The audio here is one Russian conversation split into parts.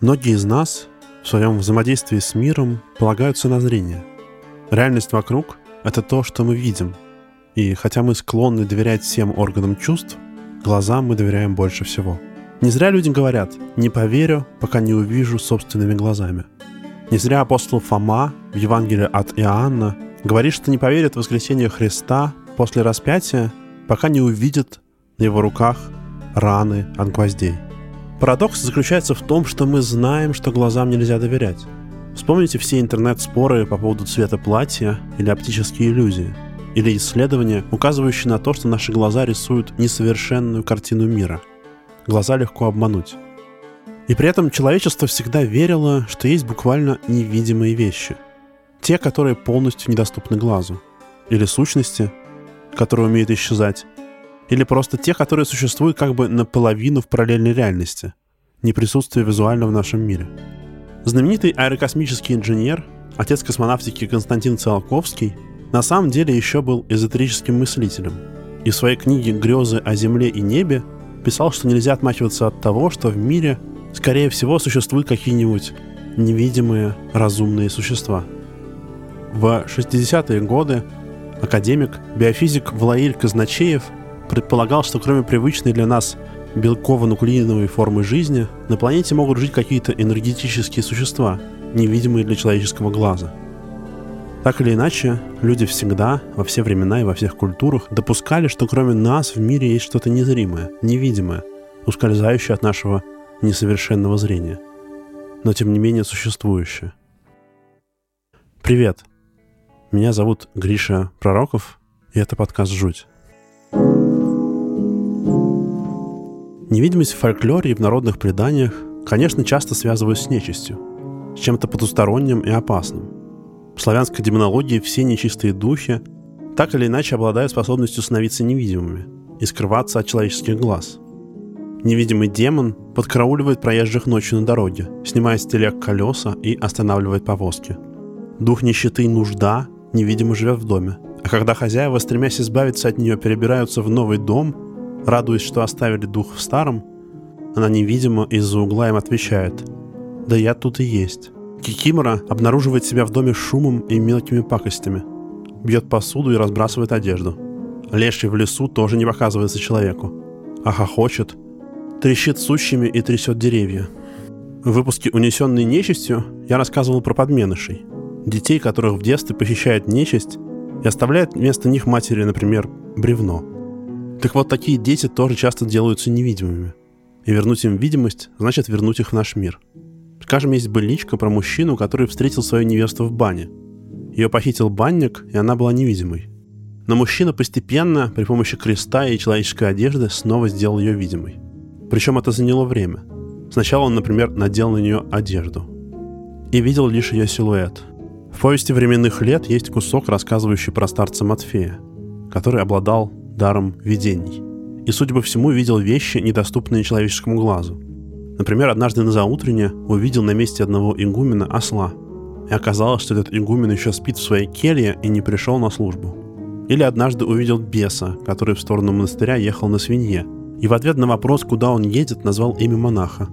Многие из нас в своем взаимодействии с миром полагаются на зрение. Реальность вокруг — это то, что мы видим. И хотя мы склонны доверять всем органам чувств, глазам мы доверяем больше всего. Не зря людям говорят «не поверю, пока не увижу собственными глазами». Не зря апостол Фома в Евангелии от Иоанна говорит, что не поверит в воскресение Христа после распятия, пока не увидит на его руках раны от гвоздей. Парадокс заключается в том, что мы знаем, что глазам нельзя доверять. Вспомните все интернет-споры по поводу цвета платья или оптические иллюзии, или исследования, указывающие на то, что наши глаза рисуют несовершенную картину мира. Глаза легко обмануть. И при этом человечество всегда верило, что есть буквально невидимые вещи. Те, которые полностью недоступны глазу. Или сущности, которые умеют исчезать, или просто те, которые существуют как бы наполовину в параллельной реальности, не присутствуя визуально в нашем мире. Знаменитый аэрокосмический инженер, отец космонавтики Константин Циолковский, на самом деле еще был эзотерическим мыслителем. И в своей книге «Грезы о Земле и небе» писал, что нельзя отмахиваться от того, что в мире, скорее всего, существуют какие-нибудь невидимые разумные существа. В 60-е годы академик, биофизик Влаиль Казначеев – предполагал, что кроме привычной для нас белково-нуклеиновой формы жизни, на планете могут жить какие-то энергетические существа, невидимые для человеческого глаза. Так или иначе, люди всегда, во все времена и во всех культурах допускали, что кроме нас в мире есть что-то незримое, невидимое, ускользающее от нашего несовершенного зрения, но тем не менее существующее. Привет! Меня зовут Гриша Пророков, и это подкаст «Жуть». Невидимость в фольклоре и в народных преданиях, конечно, часто связывают с нечистью, с чем-то потусторонним и опасным. В славянской демонологии все нечистые духи так или иначе обладают способностью становиться невидимыми и скрываться от человеческих глаз. Невидимый демон подкарауливает проезжих ночью на дороге, снимая с телег колеса и останавливает повозки. Дух нищеты и нужда невидимо живет в доме, а когда хозяева, стремясь избавиться от нее, перебираются в новый дом – Радуясь, что оставили дух в старом, она невидимо из-за угла им отвечает «Да я тут и есть». Кикимора обнаруживает себя в доме шумом и мелкими пакостями. Бьет посуду и разбрасывает одежду. Леший в лесу тоже не показывается человеку. А хохочет, трещит сущими и трясет деревья. В выпуске «Унесенные нечистью» я рассказывал про подменышей. Детей, которых в детстве похищает нечисть и оставляет вместо них матери, например, бревно – так вот, такие дети тоже часто делаются невидимыми. И вернуть им видимость значит вернуть их в наш мир. Скажем, есть быличка про мужчину, который встретил свою невесту в бане. Ее похитил банник, и она была невидимой. Но мужчина постепенно, при помощи креста и человеческой одежды, снова сделал ее видимой. Причем это заняло время. Сначала он, например, надел на нее одежду. И видел лишь ее силуэт. В повести временных лет есть кусок, рассказывающий про старца Матфея, который обладал даром видений. И, судя по всему, видел вещи, недоступные человеческому глазу. Например, однажды на заутрене увидел на месте одного игумена осла. И оказалось, что этот игумен еще спит в своей келье и не пришел на службу. Или однажды увидел беса, который в сторону монастыря ехал на свинье. И в ответ на вопрос, куда он едет, назвал имя монаха.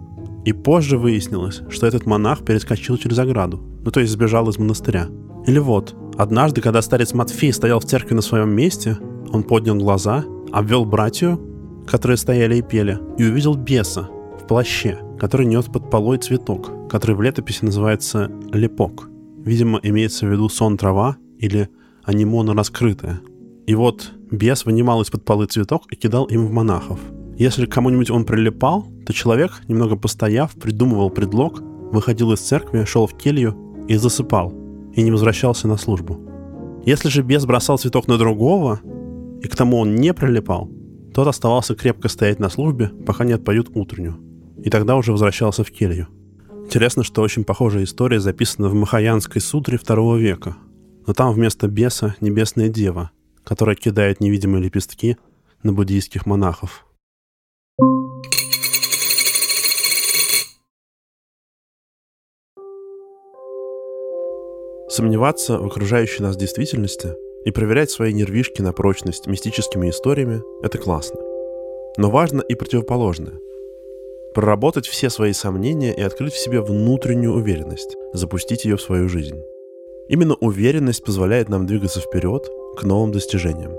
И позже выяснилось, что этот монах перескочил через ограду, ну то есть сбежал из монастыря. Или вот, однажды, когда старец Матфей стоял в церкви на своем месте, он поднял глаза, обвел братью, которые стояли и пели, и увидел беса в плаще, который нес под полой цветок, который в летописи называется лепок. Видимо, имеется в виду сон трава или анимона раскрытая. И вот бес вынимал из-под полы цветок и кидал им в монахов. Если к кому-нибудь он прилипал, то человек, немного постояв, придумывал предлог, выходил из церкви, шел в келью и засыпал, и не возвращался на службу. Если же бес бросал цветок на другого, и к тому он не прилипал, тот оставался крепко стоять на службе, пока не отпоют утреннюю, и тогда уже возвращался в келью. Интересно, что очень похожая история записана в Махаянской сутре второго века, но там вместо беса небесная дева, которая кидает невидимые лепестки на буддийских монахов. Сомневаться в окружающей нас действительности и проверять свои нервишки на прочность мистическими историями – это классно. Но важно и противоположное. проработать все свои сомнения и открыть в себе внутреннюю уверенность, запустить ее в свою жизнь. Именно уверенность позволяет нам двигаться вперед к новым достижениям.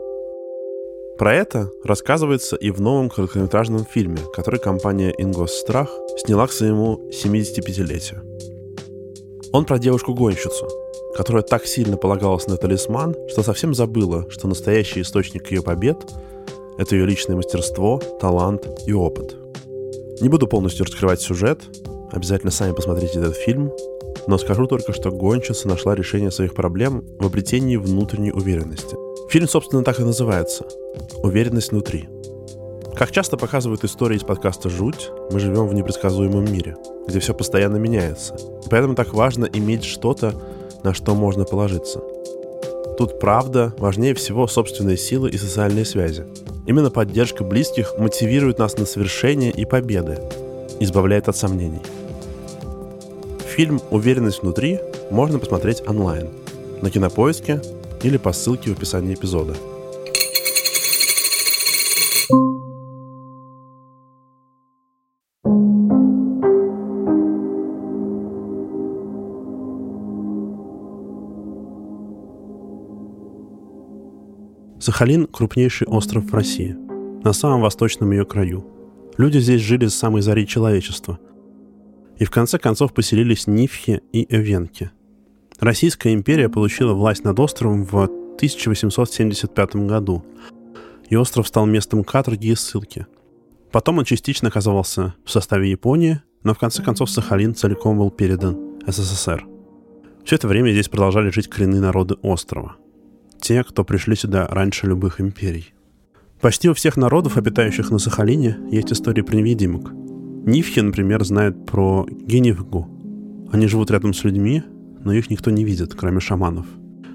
Про это рассказывается и в новом короткометражном фильме, который компания «Ингосстрах» сняла к своему 75-летию. Он про девушку-гонщицу, которая так сильно полагалась на талисман, что совсем забыла, что настоящий источник ее побед — это ее личное мастерство, талант и опыт. Не буду полностью раскрывать сюжет, обязательно сами посмотрите этот фильм, но скажу только, что гонщица нашла решение своих проблем в обретении внутренней уверенности. Фильм, собственно, так и называется «Уверенность внутри». Как часто показывают истории из подкаста «Жуть», мы живем в непредсказуемом мире, где все постоянно меняется. И поэтому так важно иметь что-то, на что можно положиться. Тут правда важнее всего собственные силы и социальные связи. Именно поддержка близких мотивирует нас на совершение и победы, избавляет от сомнений. Фильм «Уверенность внутри» можно посмотреть онлайн на Кинопоиске или по ссылке в описании эпизода – Сахалин – крупнейший остров в России, на самом восточном ее краю. Люди здесь жили с самой зари человечества. И в конце концов поселились Нифхи и Эвенки. Российская империя получила власть над островом в 1875 году, и остров стал местом каторги и ссылки. Потом он частично оказался в составе Японии, но в конце концов Сахалин целиком был передан СССР. Все это время здесь продолжали жить коренные народы острова – те, кто пришли сюда раньше любых империй. Почти у всех народов, обитающих на Сахалине, есть истории невидимок. Нифхи, например, знают про генивгу. Они живут рядом с людьми, но их никто не видит, кроме шаманов.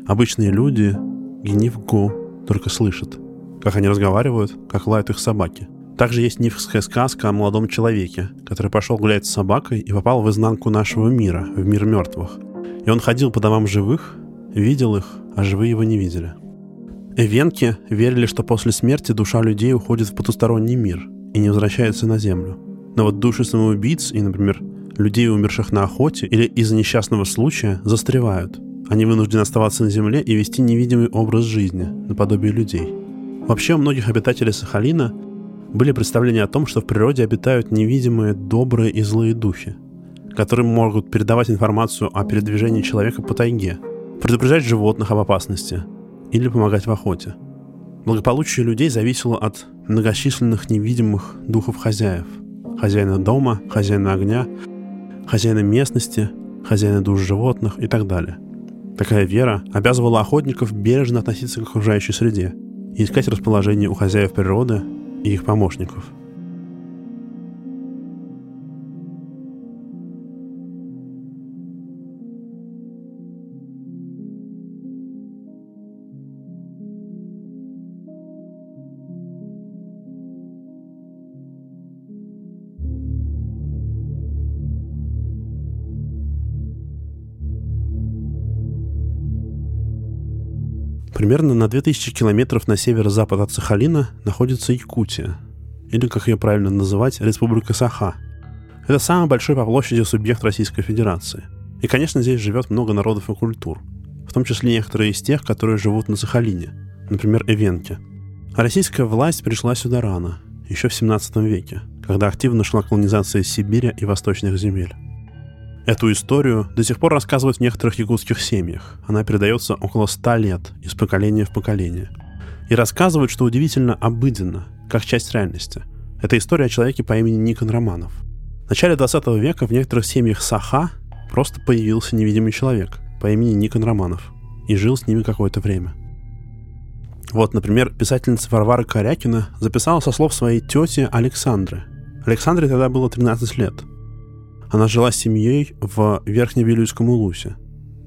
Обычные люди генивгу только слышат, как они разговаривают, как лают их собаки. Также есть нифская сказка о молодом человеке, который пошел гулять с собакой и попал в изнанку нашего мира, в мир мертвых. И он ходил по домам живых, видел их, а живые его не видели. Эвенки верили, что после смерти душа людей уходит в потусторонний мир и не возвращается на Землю. Но вот души самоубийц и, например, людей, умерших на охоте или из-за несчастного случая, застревают. Они вынуждены оставаться на Земле и вести невидимый образ жизни, наподобие людей. Вообще у многих обитателей Сахалина были представления о том, что в природе обитают невидимые добрые и злые духи, которые могут передавать информацию о передвижении человека по тайге – предупреждать животных об опасности или помогать в охоте. Благополучие людей зависело от многочисленных невидимых духов хозяев. Хозяина дома, хозяина огня, хозяина местности, хозяина душ животных и так далее. Такая вера обязывала охотников бережно относиться к окружающей среде и искать расположение у хозяев природы и их помощников – Примерно на 2000 километров на северо-запад от Сахалина находится Якутия, или, как ее правильно называть, Республика Саха. Это самый большой по площади субъект Российской Федерации. И, конечно, здесь живет много народов и культур, в том числе некоторые из тех, которые живут на Сахалине, например, эвенки. А российская власть пришла сюда рано, еще в 17 веке, когда активно шла колонизация Сибири и восточных земель. Эту историю до сих пор рассказывают в некоторых якутских семьях. Она передается около ста лет, из поколения в поколение. И рассказывают, что удивительно обыденно, как часть реальности. Это история о человеке по имени Никон Романов. В начале 20 века в некоторых семьях Саха просто появился невидимый человек по имени Никон Романов и жил с ними какое-то время. Вот, например, писательница Варвара Корякина записала со слов своей тети Александры. Александре тогда было 13 лет – она жила с семьей в Верхневилюйском улусе,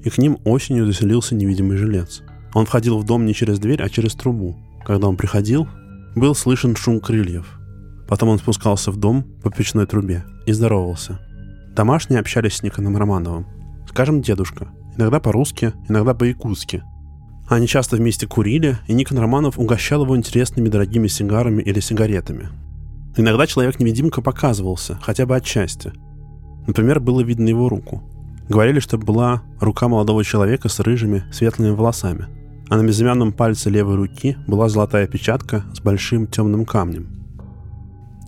и к ним осенью заселился невидимый жилец. Он входил в дом не через дверь, а через трубу. Когда он приходил, был слышен шум крыльев. Потом он спускался в дом по печной трубе и здоровался. Домашние общались с Никоном Романовым. Скажем, дедушка. Иногда по-русски, иногда по-якутски. Они часто вместе курили, и Никон Романов угощал его интересными дорогими сигарами или сигаретами. Иногда человек-невидимка показывался, хотя бы отчасти. Например, было видно его руку. Говорили, что была рука молодого человека с рыжими, светлыми волосами, а на безымянном пальце левой руки была золотая печатка с большим темным камнем.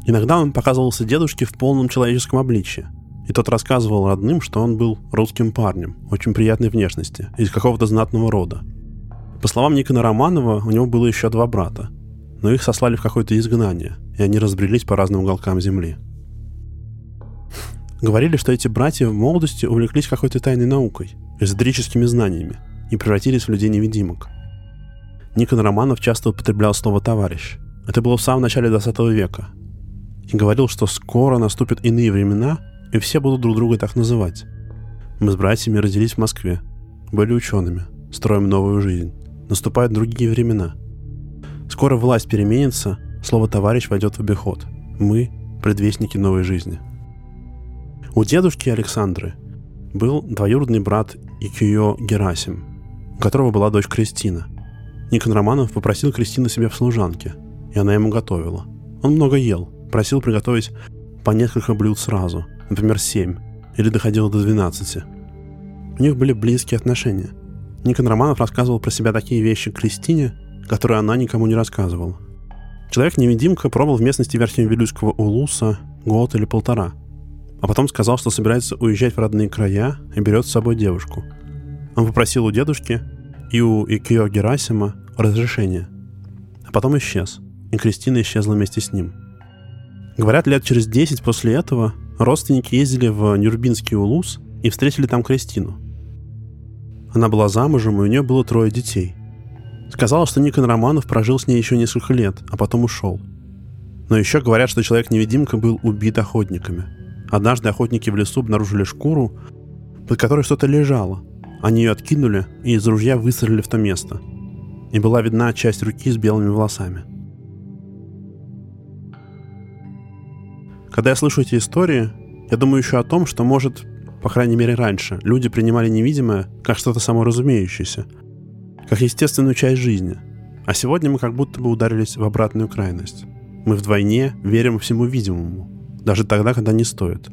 Иногда он показывался дедушке в полном человеческом обличье, и тот рассказывал родным, что он был русским парнем, очень приятной внешности, из какого-то знатного рода. По словам Никона Романова, у него было еще два брата, но их сослали в какое-то изгнание, и они разбрелись по разным уголкам земли. Говорили, что эти братья в молодости увлеклись какой-то тайной наукой, эзотерическими знаниями, и превратились в людей-невидимок. Никон Романов часто употреблял слово «товарищ». Это было в самом начале 20 века. И говорил, что скоро наступят иные времена, и все будут друг друга так называть. Мы с братьями родились в Москве, были учеными, строим новую жизнь. Наступают другие времена. Скоро власть переменится, слово «товарищ» войдет в обиход. Мы – предвестники новой жизни. У дедушки Александры был двоюродный брат Икио Герасим, у которого была дочь Кристина. Никон Романов попросил Кристину себе в служанке, и она ему готовила. Он много ел, просил приготовить по несколько блюд сразу, например, семь, или доходило до 12. У них были близкие отношения. Никон Романов рассказывал про себя такие вещи Кристине, которые она никому не рассказывала. Человек-невидимка пробовал в местности Верхневилюйского Улуса год или полтора, а потом сказал, что собирается уезжать в родные края и берет с собой девушку. Он попросил у дедушки и у Икио Герасима разрешения, а потом исчез, и Кристина исчезла вместе с ним. Говорят, лет через 10 после этого родственники ездили в Нюрбинский Улус и встретили там Кристину. Она была замужем, и у нее было трое детей – Сказала, что Никон Романов прожил с ней еще несколько лет, а потом ушел. Но еще говорят, что человек-невидимка был убит охотниками. Однажды охотники в лесу обнаружили шкуру, под которой что-то лежало. Они ее откинули и из ружья выстрелили в то место. И была видна часть руки с белыми волосами. Когда я слышу эти истории, я думаю еще о том, что, может, по крайней мере раньше, люди принимали невидимое как что-то саморазумеющееся – как естественную часть жизни. А сегодня мы как будто бы ударились в обратную крайность. Мы вдвойне верим всему видимому, даже тогда, когда не стоит.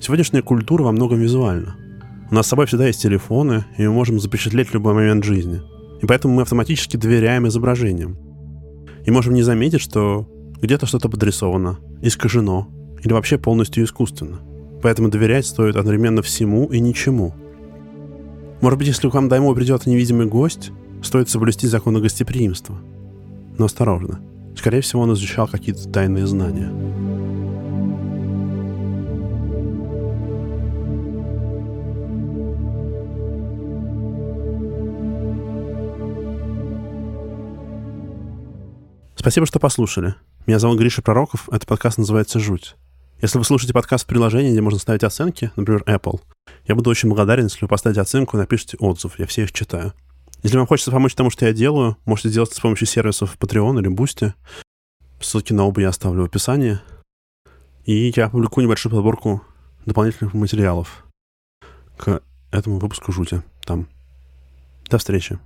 Сегодняшняя культура во многом визуальна. У нас с собой всегда есть телефоны, и мы можем запечатлеть любой момент жизни. И поэтому мы автоматически доверяем изображениям. И можем не заметить, что где-то что-то подрисовано, искажено, или вообще полностью искусственно. Поэтому доверять стоит одновременно всему и ничему. Может быть, если к вам домой придет невидимый гость, стоит соблюсти законы гостеприимства. Но осторожно. Скорее всего, он изучал какие-то тайные знания. Спасибо, что послушали. Меня зовут Гриша Пророков. Этот подкаст называется «Жуть». Если вы слушаете подкаст в приложении, где можно ставить оценки, например, Apple, я буду очень благодарен, если вы поставите оценку и напишите отзыв. Я все их читаю. Если вам хочется помочь тому, что я делаю, можете сделать это с помощью сервисов Patreon или Boosty. Ссылки на оба я оставлю в описании. И я публикую небольшую подборку дополнительных материалов к этому выпуску «Жути» там. До встречи.